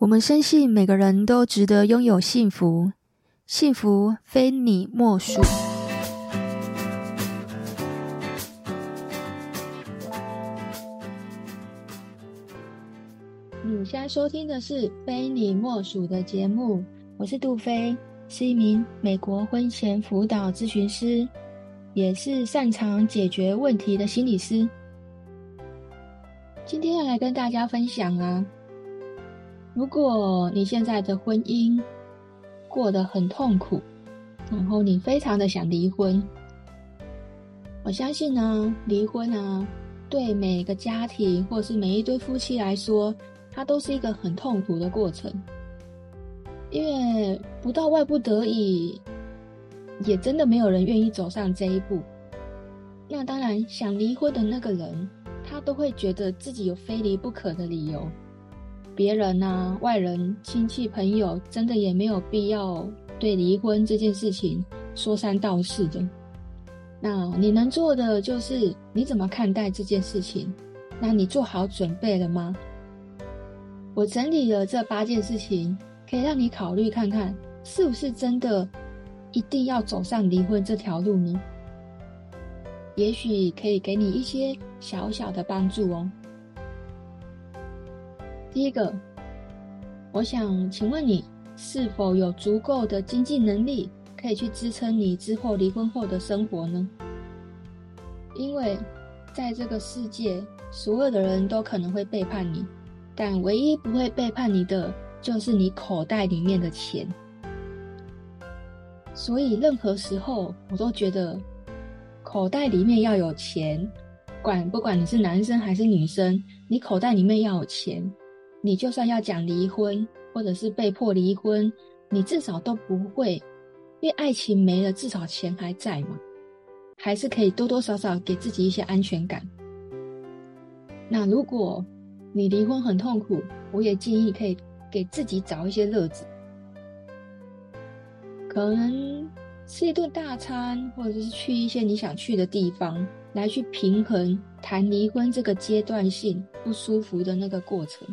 我们深信每个人都值得拥有幸福，幸福非你莫属。你现在收听的是《非你莫属》的节目，我是杜菲，是一名美国婚前辅导咨询师，也是擅长解决问题的心理师。今天要来跟大家分享啊。如果你现在的婚姻过得很痛苦，然后你非常的想离婚，我相信呢，离婚啊，对每个家庭或是每一对夫妻来说，它都是一个很痛苦的过程，因为不到万不得已，也真的没有人愿意走上这一步。那当然，想离婚的那个人，他都会觉得自己有非离不可的理由。别人啊，外人、亲戚、朋友，真的也没有必要对离婚这件事情说三道四的。那你能做的就是你怎么看待这件事情？那你做好准备了吗？我整理了这八件事情，可以让你考虑看看，是不是真的一定要走上离婚这条路呢？也许可以给你一些小小的帮助哦。第一个，我想请问你是否有足够的经济能力，可以去支撑你之后离婚后的生活呢？因为在这个世界，所有的人都可能会背叛你，但唯一不会背叛你的，就是你口袋里面的钱。所以任何时候，我都觉得口袋里面要有钱，管不管你是男生还是女生，你口袋里面要有钱。你就算要讲离婚，或者是被迫离婚，你至少都不会，因为爱情没了，至少钱还在嘛，还是可以多多少少给自己一些安全感。那如果你离婚很痛苦，我也建议可以给自己找一些乐子，可能吃一顿大餐，或者是去一些你想去的地方，来去平衡谈离婚这个阶段性不舒服的那个过程。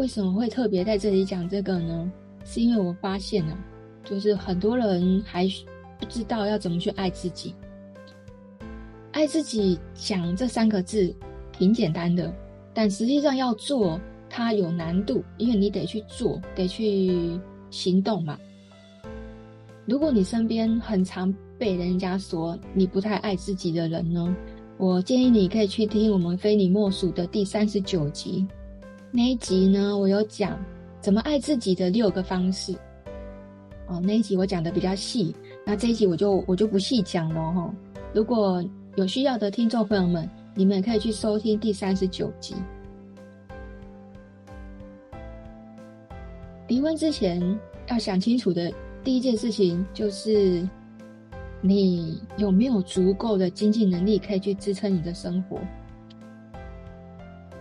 为什么会特别在这里讲这个呢？是因为我发现啊，就是很多人还不知道要怎么去爱自己。爱自己讲这三个字挺简单的，但实际上要做它有难度，因为你得去做，得去行动嘛。如果你身边很常被人家说你不太爱自己的人呢，我建议你可以去听我们非你莫属的第三十九集。那一集呢，我有讲怎么爱自己的六个方式。哦，那一集我讲的比较细，那这一集我就我就不细讲了哈。如果有需要的听众朋友们，你们也可以去收听第三十九集。离婚之前要想清楚的第一件事情，就是你有没有足够的经济能力可以去支撑你的生活。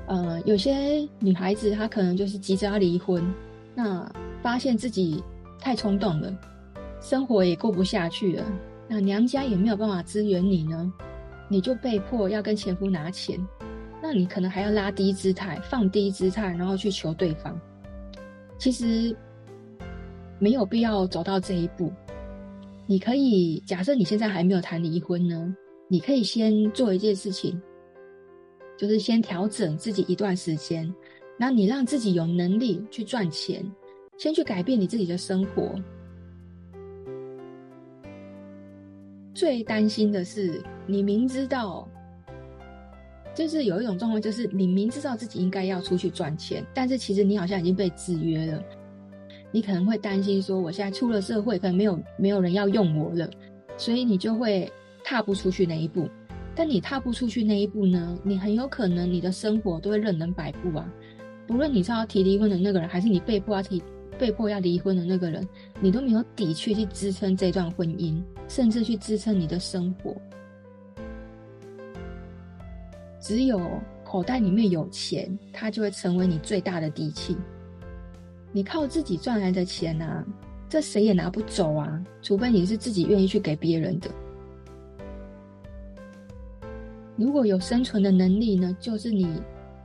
呃，有些女孩子她可能就是急着要离婚，那发现自己太冲动了，生活也过不下去了，那娘家也没有办法支援你呢，你就被迫要跟前夫拿钱，那你可能还要拉低姿态，放低姿态，然后去求对方。其实没有必要走到这一步，你可以假设你现在还没有谈离婚呢，你可以先做一件事情。就是先调整自己一段时间，那你让自己有能力去赚钱，先去改变你自己的生活。最担心的是，你明知道，就是有一种状况，就是你明知道自己应该要出去赚钱，但是其实你好像已经被制约了。你可能会担心说，我现在出了社会，可能没有没有人要用我了，所以你就会踏不出去那一步。但你踏不出去那一步呢，你很有可能你的生活都会任人摆布啊。不论你是要提离婚的那个人，还是你被迫要提、被迫要离婚的那个人，你都没有底气去支撑这段婚姻，甚至去支撑你的生活。只有口袋里面有钱，它就会成为你最大的底气。你靠自己赚来的钱啊，这谁也拿不走啊，除非你是自己愿意去给别人的。如果有生存的能力呢，就是你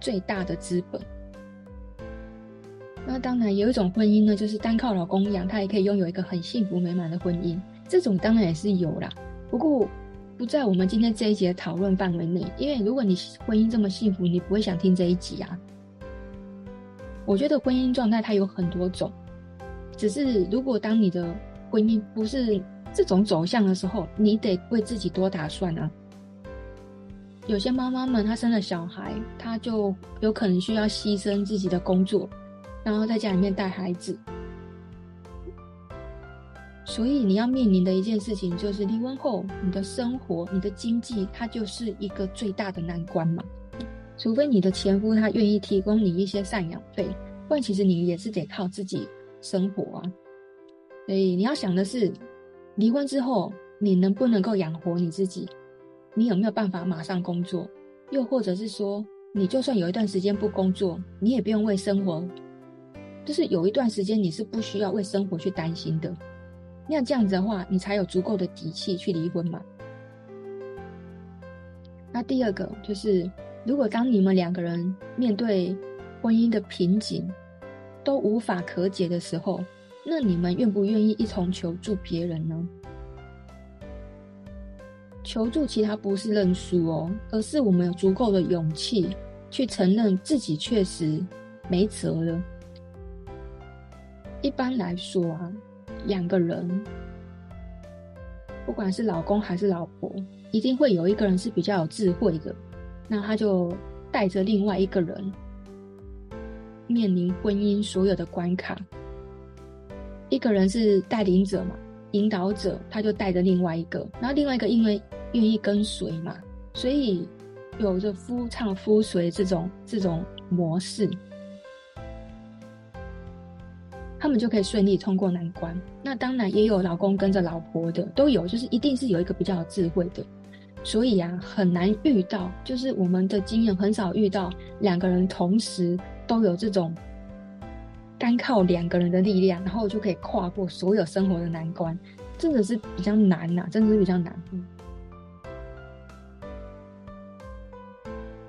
最大的资本。那当然，有一种婚姻呢，就是单靠老公养，他也可以拥有一个很幸福美满的婚姻。这种当然也是有啦，不过不在我们今天这一集的讨论范围内。因为如果你婚姻这么幸福，你不会想听这一集啊。我觉得婚姻状态它有很多种，只是如果当你的婚姻不是这种走向的时候，你得为自己多打算啊。有些妈妈们她生了小孩，她就有可能需要牺牲自己的工作。然后在家里面带孩子，所以你要面临的一件事情就是离婚后，你的生活、你的经济，它就是一个最大的难关嘛。除非你的前夫他愿意提供你一些赡养费，不然其实你也是得靠自己生活啊。所以你要想的是，离婚之后你能不能够养活你自己？你有没有办法马上工作？又或者是说，你就算有一段时间不工作，你也不用为生活。就是有一段时间你是不需要为生活去担心的，那这样子的话，你才有足够的底气去离婚嘛。那第二个就是，如果当你们两个人面对婚姻的瓶颈都无法可解的时候，那你们愿不愿意一同求助别人呢？求助其他不是认输哦，而是我们有足够的勇气去承认自己确实没辙了。一般来说啊，两个人，不管是老公还是老婆，一定会有一个人是比较有智慧的，那他就带着另外一个人面临婚姻所有的关卡。一个人是带领者嘛，引导者，他就带着另外一个，然后另外一个因为愿意跟随嘛，所以有着夫唱夫随这种这种模式。他们就可以顺利通过难关。那当然也有老公跟着老婆的，都有，就是一定是有一个比较有智慧的。所以啊，很难遇到，就是我们的经验很少遇到两个人同时都有这种单靠两个人的力量，然后就可以跨过所有生活的难关，真的是比较难呐、啊，真的是比较难。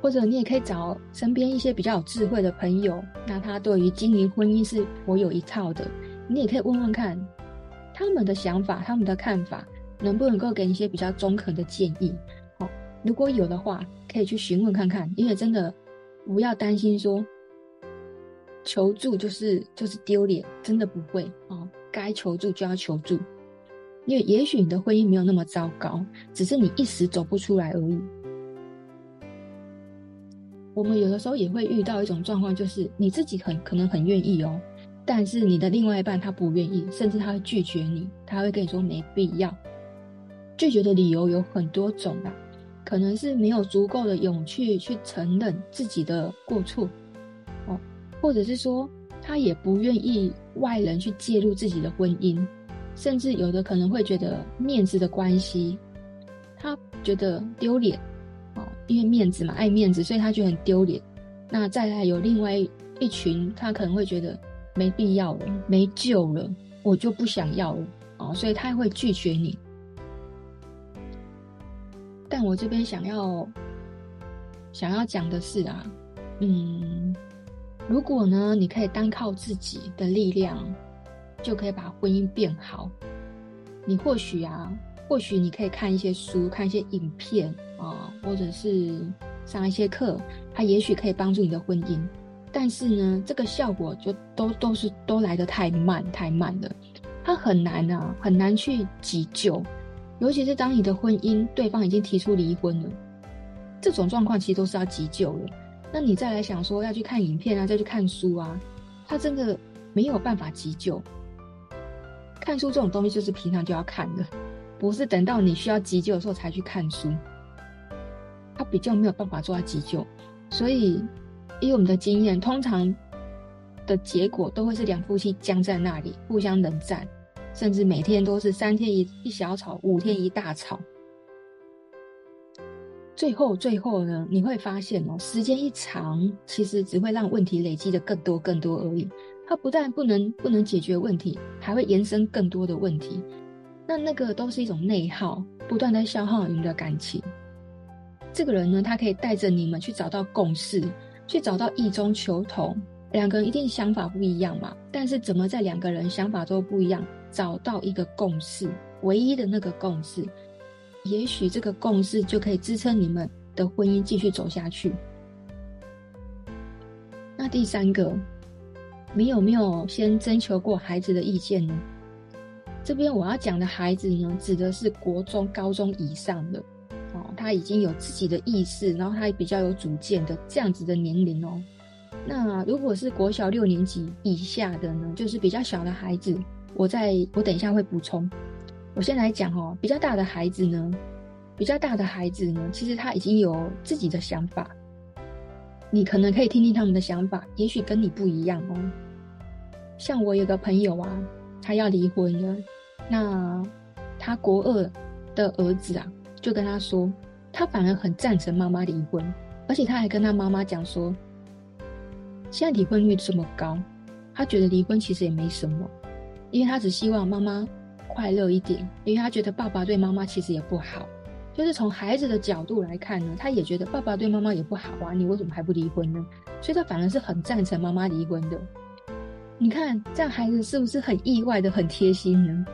或者你也可以找身边一些比较有智慧的朋友，那他对于经营婚姻是颇有一套的。你也可以问问看，他们的想法、他们的看法，能不能够给你一些比较中肯的建议？好，如果有的话，可以去询问看看。因为真的不要担心说求助就是就是丢脸，真的不会哦。该求助就要求助，因为也许你的婚姻没有那么糟糕，只是你一时走不出来而已。我们有的时候也会遇到一种状况，就是你自己很可能很愿意哦，但是你的另外一半他不愿意，甚至他会拒绝你，他会跟你说没必要。拒绝的理由有很多种啊，可能是没有足够的勇气去承认自己的过错，或者是说他也不愿意外人去介入自己的婚姻，甚至有的可能会觉得面子的关系，他觉得丢脸。因为面子嘛，爱面子，所以他觉得很丢脸。那再来有另外一群，他可能会觉得没必要了，没救了，我就不想要了哦，所以他会拒绝你。但我这边想要想要讲的是啊，嗯，如果呢，你可以单靠自己的力量，就可以把婚姻变好，你或许啊。或许你可以看一些书，看一些影片啊，或者是上一些课，它也许可以帮助你的婚姻。但是呢，这个效果就都都是都来得太慢太慢了，它很难啊，很难去急救。尤其是当你的婚姻对方已经提出离婚了，这种状况其实都是要急救了。那你再来想说要去看影片啊，再去看书啊，它真的没有办法急救。看书这种东西就是平常就要看的。不是等到你需要急救的时候才去看书，他比较没有办法做到急救，所以以我们的经验，通常的结果都会是两夫妻僵在那里，互相冷战，甚至每天都是三天一一小吵，五天一大吵。最后，最后呢，你会发现哦，时间一长，其实只会让问题累积的更多更多而已。它不但不能不能解决问题，还会延伸更多的问题。那那个都是一种内耗，不断在消耗你们的感情。这个人呢，他可以带着你们去找到共识，去找到异中求同，两个人一定想法不一样嘛。但是怎么在两个人想法都不一样，找到一个共识，唯一的那个共识，也许这个共识就可以支撑你们的婚姻继续走下去。那第三个，你有没有先征求过孩子的意见呢？这边我要讲的孩子呢，指的是国中、高中以上的哦，他已经有自己的意识，然后他也比较有主见的这样子的年龄哦。那如果是国小六年级以下的呢，就是比较小的孩子，我在我等一下会补充。我先来讲哦，比较大的孩子呢，比较大的孩子呢，其实他已经有自己的想法，你可能可以听听他们的想法，也许跟你不一样哦。像我有个朋友啊，他要离婚了。那他国二的儿子啊，就跟他说，他反而很赞成妈妈离婚，而且他还跟他妈妈讲说，现在离婚率这么高，他觉得离婚其实也没什么，因为他只希望妈妈快乐一点，因为他觉得爸爸对妈妈其实也不好，就是从孩子的角度来看呢，他也觉得爸爸对妈妈也不好啊，你为什么还不离婚呢？所以他反而是很赞成妈妈离婚的。你看这样孩子是不是很意外的很贴心呢？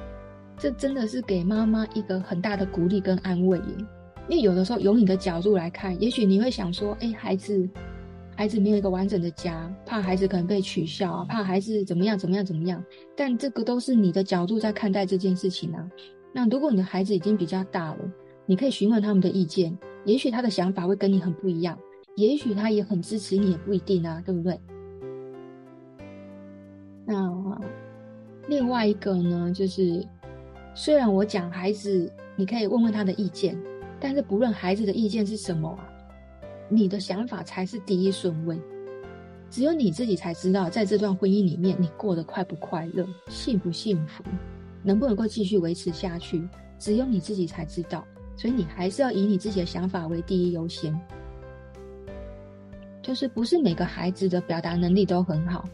这真的是给妈妈一个很大的鼓励跟安慰耶，因为有的时候由你的角度来看，也许你会想说，哎，孩子，孩子没有一个完整的家，怕孩子可能被取笑啊，怕孩子怎么样怎么样怎么样。但这个都是你的角度在看待这件事情啊。那如果你的孩子已经比较大了，你可以询问他们的意见，也许他的想法会跟你很不一样，也许他也很支持你，也不一定啊，对不对？那另外一个呢，就是。虽然我讲孩子，你可以问问他的意见，但是不论孩子的意见是什么啊，你的想法才是第一顺位。只有你自己才知道，在这段婚姻里面，你过得快不快乐，幸不幸福，能不能够继续维持下去，只有你自己才知道。所以你还是要以你自己的想法为第一优先。就是不是每个孩子的表达能力都很好。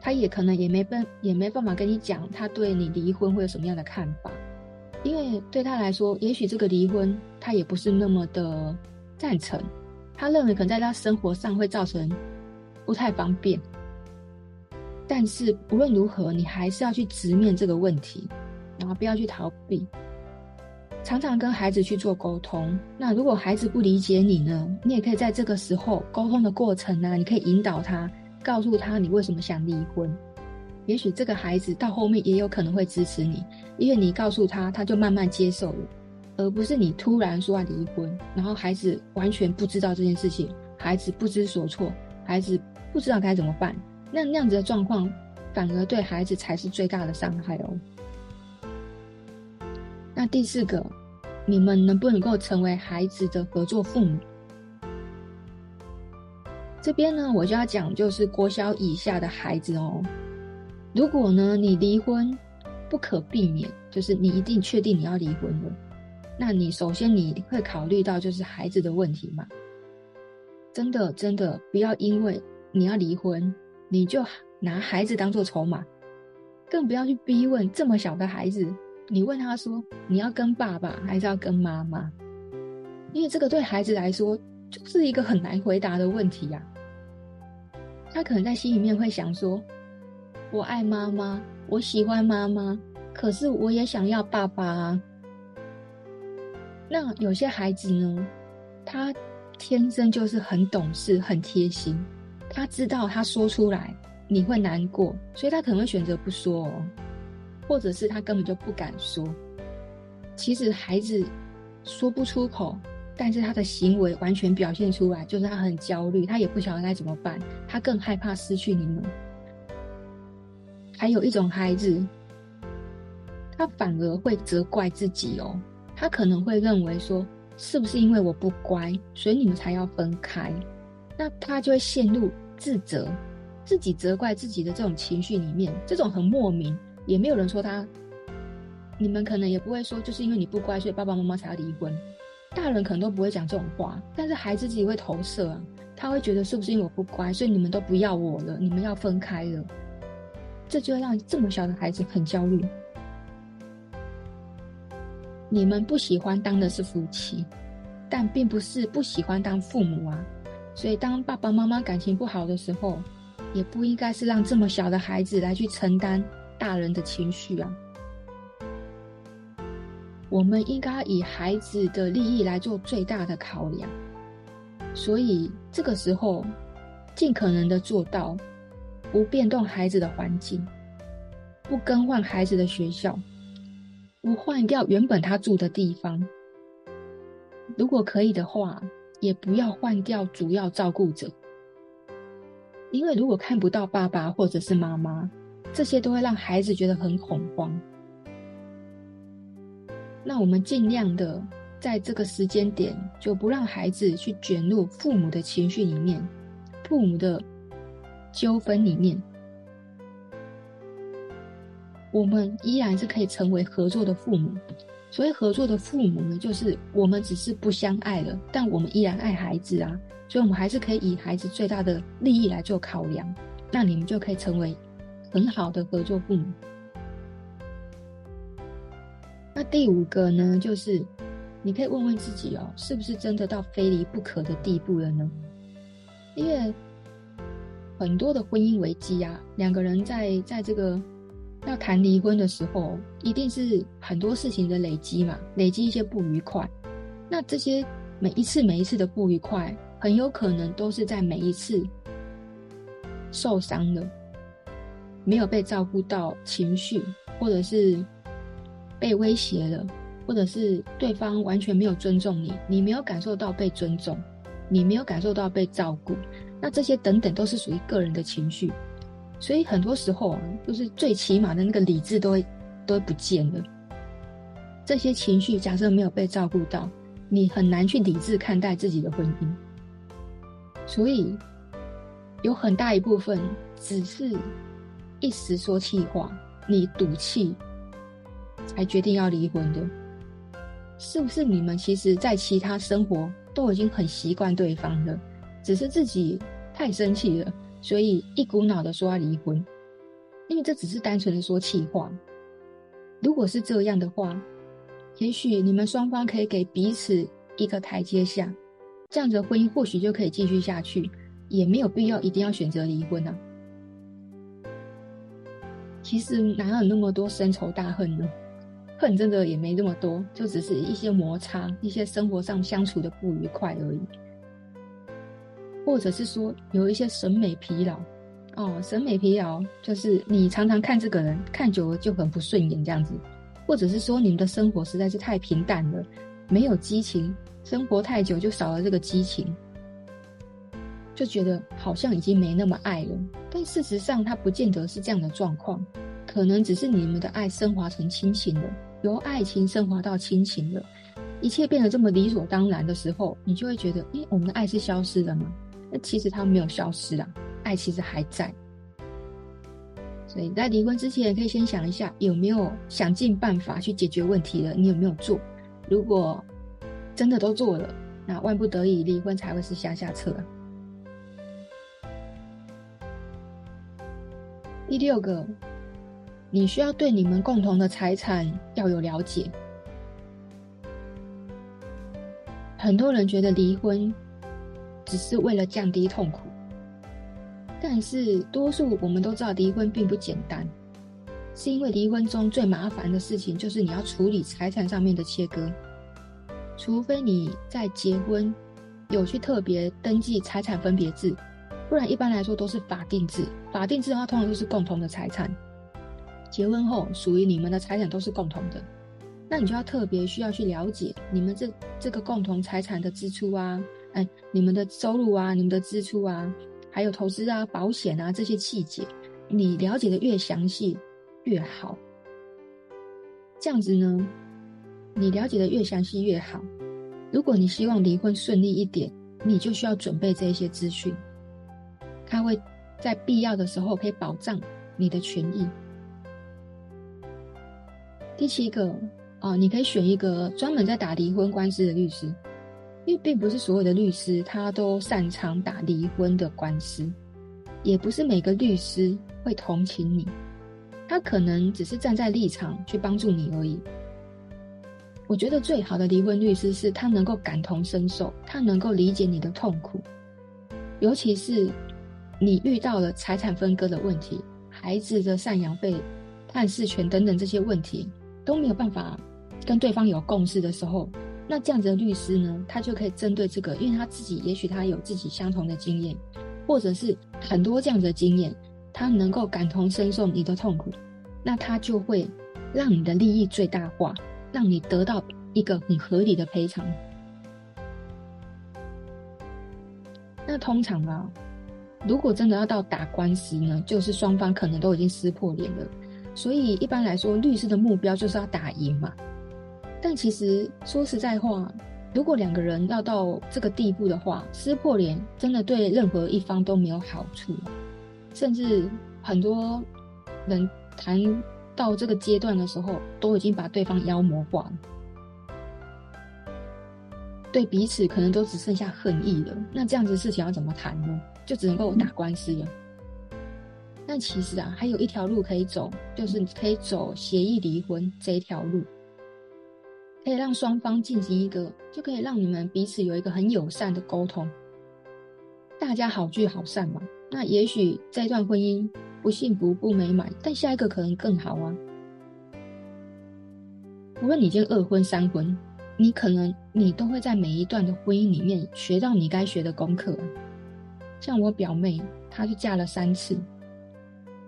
他也可能也没办也没办法跟你讲，他对你离婚会有什么样的看法，因为对他来说，也许这个离婚他也不是那么的赞成，他认为可能在他生活上会造成不太方便。但是无论如何，你还是要去直面这个问题，然后不要去逃避，常常跟孩子去做沟通。那如果孩子不理解你呢，你也可以在这个时候沟通的过程呢，你可以引导他。告诉他你为什么想离婚，也许这个孩子到后面也有可能会支持你，因为你告诉他，他就慢慢接受了，而不是你突然说要离婚，然后孩子完全不知道这件事情，孩子不知所措，孩子不知道该怎么办，那那样子的状况反而对孩子才是最大的伤害哦。那第四个，你们能不能够成为孩子的合作父母？这边呢，我就要讲，就是国小以下的孩子哦。如果呢，你离婚不可避免，就是你一定确定你要离婚了，那你首先你会考虑到就是孩子的问题嘛？真的真的不要因为你要离婚，你就拿孩子当做筹码，更不要去逼问这么小的孩子，你问他说你要跟爸爸还是要跟妈妈？因为这个对孩子来说就是一个很难回答的问题呀。他可能在心里面会想说：“我爱妈妈，我喜欢妈妈，可是我也想要爸爸啊。”那有些孩子呢，他天生就是很懂事、很贴心，他知道他说出来你会难过，所以他可能会选择不说哦，或者是他根本就不敢说。其实孩子说不出口。但是他的行为完全表现出来，就是他很焦虑，他也不晓得该怎么办，他更害怕失去你们。还有一种孩子，他反而会责怪自己哦，他可能会认为说，是不是因为我不乖，所以你们才要分开？那他就会陷入自责，自己责怪自己的这种情绪里面，这种很莫名，也没有人说他，你们可能也不会说，就是因为你不乖，所以爸爸妈妈才要离婚。大人可能都不会讲这种话，但是孩子自己会投射啊，他会觉得是不是因为我不乖，所以你们都不要我了，你们要分开了，这就让这么小的孩子很焦虑。你们不喜欢当的是夫妻，但并不是不喜欢当父母啊，所以当爸爸妈妈感情不好的时候，也不应该是让这么小的孩子来去承担大人的情绪啊。我们应该以孩子的利益来做最大的考量，所以这个时候尽可能的做到不变动孩子的环境，不更换孩子的学校，不换掉原本他住的地方。如果可以的话，也不要换掉主要照顾者，因为如果看不到爸爸或者是妈妈，这些都会让孩子觉得很恐慌。那我们尽量的在这个时间点，就不让孩子去卷入父母的情绪里面，父母的纠纷里面。我们依然是可以成为合作的父母。所谓合作的父母呢，就是我们只是不相爱了，但我们依然爱孩子啊。所以，我们还是可以以孩子最大的利益来做考量。那你们就可以成为很好的合作父母。那第五个呢，就是你可以问问自己哦，是不是真的到非离不可的地步了呢？因为很多的婚姻危机啊，两个人在在这个要谈离婚的时候，一定是很多事情的累积嘛，累积一些不愉快。那这些每一次每一次的不愉快，很有可能都是在每一次受伤了，没有被照顾到情绪，或者是。被威胁了，或者是对方完全没有尊重你，你没有感受到被尊重，你没有感受到被照顾，那这些等等都是属于个人的情绪，所以很多时候啊，就是最起码的那个理智都会都会不见了。这些情绪假设没有被照顾到，你很难去理智看待自己的婚姻，所以有很大一部分只是一时说气话，你赌气。才决定要离婚的，是不是你们其实，在其他生活都已经很习惯对方了，只是自己太生气了，所以一股脑的说要离婚？因为这只是单纯的说气话。如果是这样的话，也许你们双方可以给彼此一个台阶下，这样子的婚姻或许就可以继续下去，也没有必要一定要选择离婚啊。其实哪有那么多深仇大恨呢？恨真的也没那么多，就只是一些摩擦，一些生活上相处的不愉快而已，或者是说有一些审美疲劳，哦，审美疲劳就是你常常看这个人看久了就很不顺眼这样子，或者是说你们的生活实在是太平淡了，没有激情，生活太久就少了这个激情，就觉得好像已经没那么爱了，但事实上它不见得是这样的状况，可能只是你们的爱升华成亲情了。由爱情升华到亲情了，一切变得这么理所当然的时候，你就会觉得，诶，我们的爱是消失了吗？那其实它没有消失啊，爱其实还在。所以在离婚之前，可以先想一下，有没有想尽办法去解决问题了？你有没有做？如果真的都做了，那万不得已离婚才会是下下策。第六个。你需要对你们共同的财产要有了解。很多人觉得离婚只是为了降低痛苦，但是多数我们都知道离婚并不简单，是因为离婚中最麻烦的事情就是你要处理财产上面的切割，除非你在结婚有去特别登记财产分别制，不然一般来说都是法定制。法定制的话，通常都是共同的财产。结婚后属于你们的财产都是共同的，那你就要特别需要去了解你们这这个共同财产的支出啊，哎，你们的收入啊，你们的支出啊，还有投资啊、保险啊这些细节，你了解的越详细越好。这样子呢，你了解的越详细越好。如果你希望离婚顺利一点，你就需要准备这些资讯，它会在必要的时候可以保障你的权益。第七个、哦，你可以选一个专门在打离婚官司的律师，因为并不是所有的律师他都擅长打离婚的官司，也不是每个律师会同情你，他可能只是站在立场去帮助你而已。我觉得最好的离婚律师是他能够感同身受，他能够理解你的痛苦，尤其是你遇到了财产分割的问题、孩子的赡养费、探视权等等这些问题都没有办法跟对方有共识的时候，那这样子的律师呢，他就可以针对这个，因为他自己也许他有自己相同的经验，或者是很多这样子的经验，他能够感同身受你的痛苦，那他就会让你的利益最大化，让你得到一个很合理的赔偿。那通常啊，如果真的要到打官司呢，就是双方可能都已经撕破脸了。所以一般来说，律师的目标就是要打赢嘛。但其实说实在话，如果两个人要到这个地步的话，撕破脸真的对任何一方都没有好处。甚至很多人谈到这个阶段的时候，都已经把对方妖魔化了。对彼此可能都只剩下恨意了，那这样子事情要怎么谈呢？就只能够打官司了。但其实啊，还有一条路可以走，就是可以走协议离婚这一条路，可以让双方进行一个，就可以让你们彼此有一个很友善的沟通，大家好聚好散嘛。那也许这段婚姻不幸福不美满，但下一个可能更好啊。无论你已经二婚三婚。你可能你都会在每一段的婚姻里面学到你该学的功课。像我表妹，她就嫁了三次，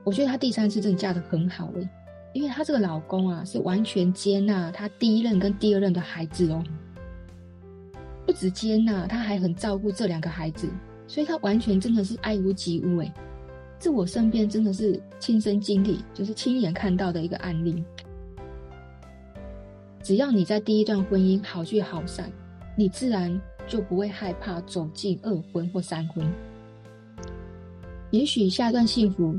我觉得她第三次真的嫁得很好了，因为她这个老公啊是完全接纳她第一任跟第二任的孩子哦，不止接纳，他还很照顾这两个孩子，所以他完全真的是爱屋及乌诶，这我身边真的是亲身经历，就是亲眼看到的一个案例。只要你在第一段婚姻好聚好散，你自然就不会害怕走进二婚或三婚。也许下一段幸福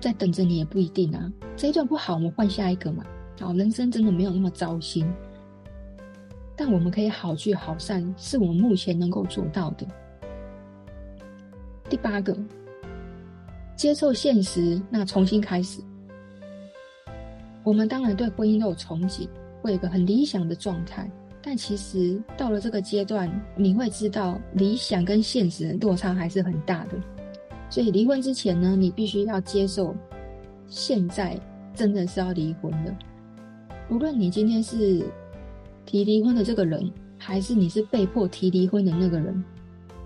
在等着你也不一定啊。这一段不好，我们换下一个嘛。好，人生真的没有那么糟心。但我们可以好聚好散，是我们目前能够做到的。第八个，接受现实，那重新开始。我们当然对婚姻都有憧憬。会有一个很理想的状态，但其实到了这个阶段，你会知道理想跟现实的落差还是很大的。所以离婚之前呢，你必须要接受，现在真的是要离婚了。无论你今天是提离婚的这个人，还是你是被迫提离婚的那个人，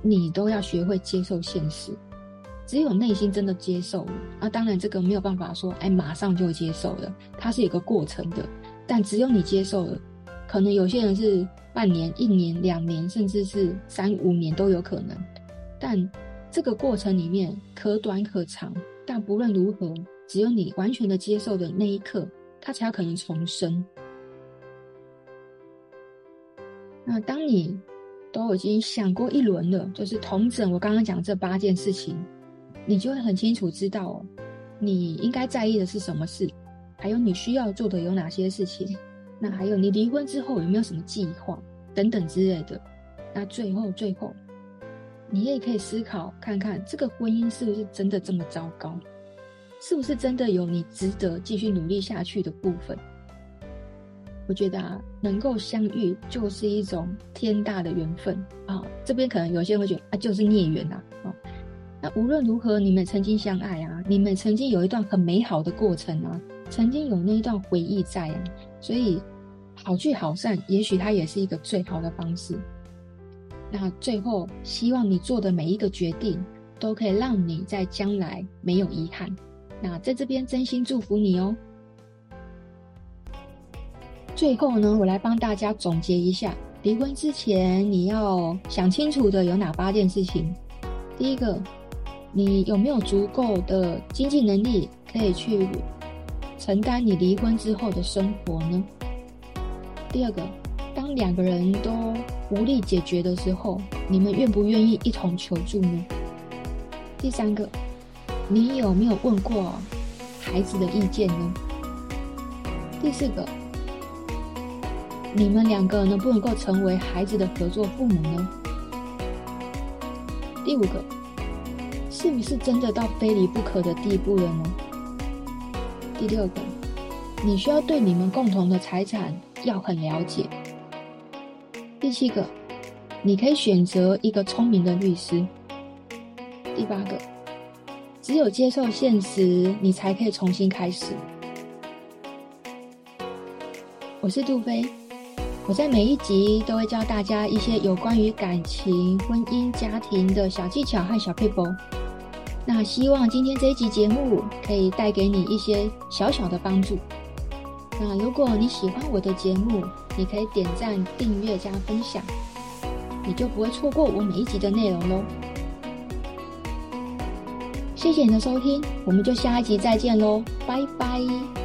你都要学会接受现实。只有内心真的接受了，啊，当然这个没有办法说，哎，马上就接受了，它是有个过程的。但只有你接受了，可能有些人是半年、一年、两年，甚至是三五年都有可能。但这个过程里面可短可长，但不论如何，只有你完全的接受的那一刻，它才有可能重生。那当你都已经想过一轮了，就是统整我刚刚讲这八件事情，你就会很清楚知道哦，你应该在意的是什么事。还有你需要做的有哪些事情？那还有你离婚之后有没有什么计划等等之类的？那最后最后，你也可以思考看看，这个婚姻是不是真的这么糟糕？是不是真的有你值得继续努力下去的部分？我觉得啊，能够相遇就是一种天大的缘分啊！这边可能有些人会觉得啊，就是孽缘呐啊。那无论如何，你们曾经相爱啊，你们曾经有一段很美好的过程啊。曾经有那一段回忆在啊，所以好聚好散，也许它也是一个最好的方式。那最后，希望你做的每一个决定，都可以让你在将来没有遗憾。那在这边真心祝福你哦。最后呢，我来帮大家总结一下，离婚之前你要想清楚的有哪八件事情。第一个，你有没有足够的经济能力可以去承担你离婚之后的生活呢？第二个，当两个人都无力解决的时候，你们愿不愿意一同求助呢？第三个，你有没有问过孩子的意见呢？第四个，你们两个能不能够成为孩子的合作父母呢？第五个，是不是真的到非离不可的地步了呢？第六个，你需要对你们共同的财产要很了解。七个，你可以选择一个聪明的律师。第八个，只有接受现实，你才可以重新开始。我是杜菲，我在每一集都会教大家一些有关于感情、婚姻、家庭的小技巧和小撇步。那希望今天这一集节目可以带给你一些小小的帮助。那如果你喜欢我的节目，你可以点赞、订阅加分享，你就不会错过我每一集的内容喽。谢谢你的收听，我们就下一集再见喽，拜拜。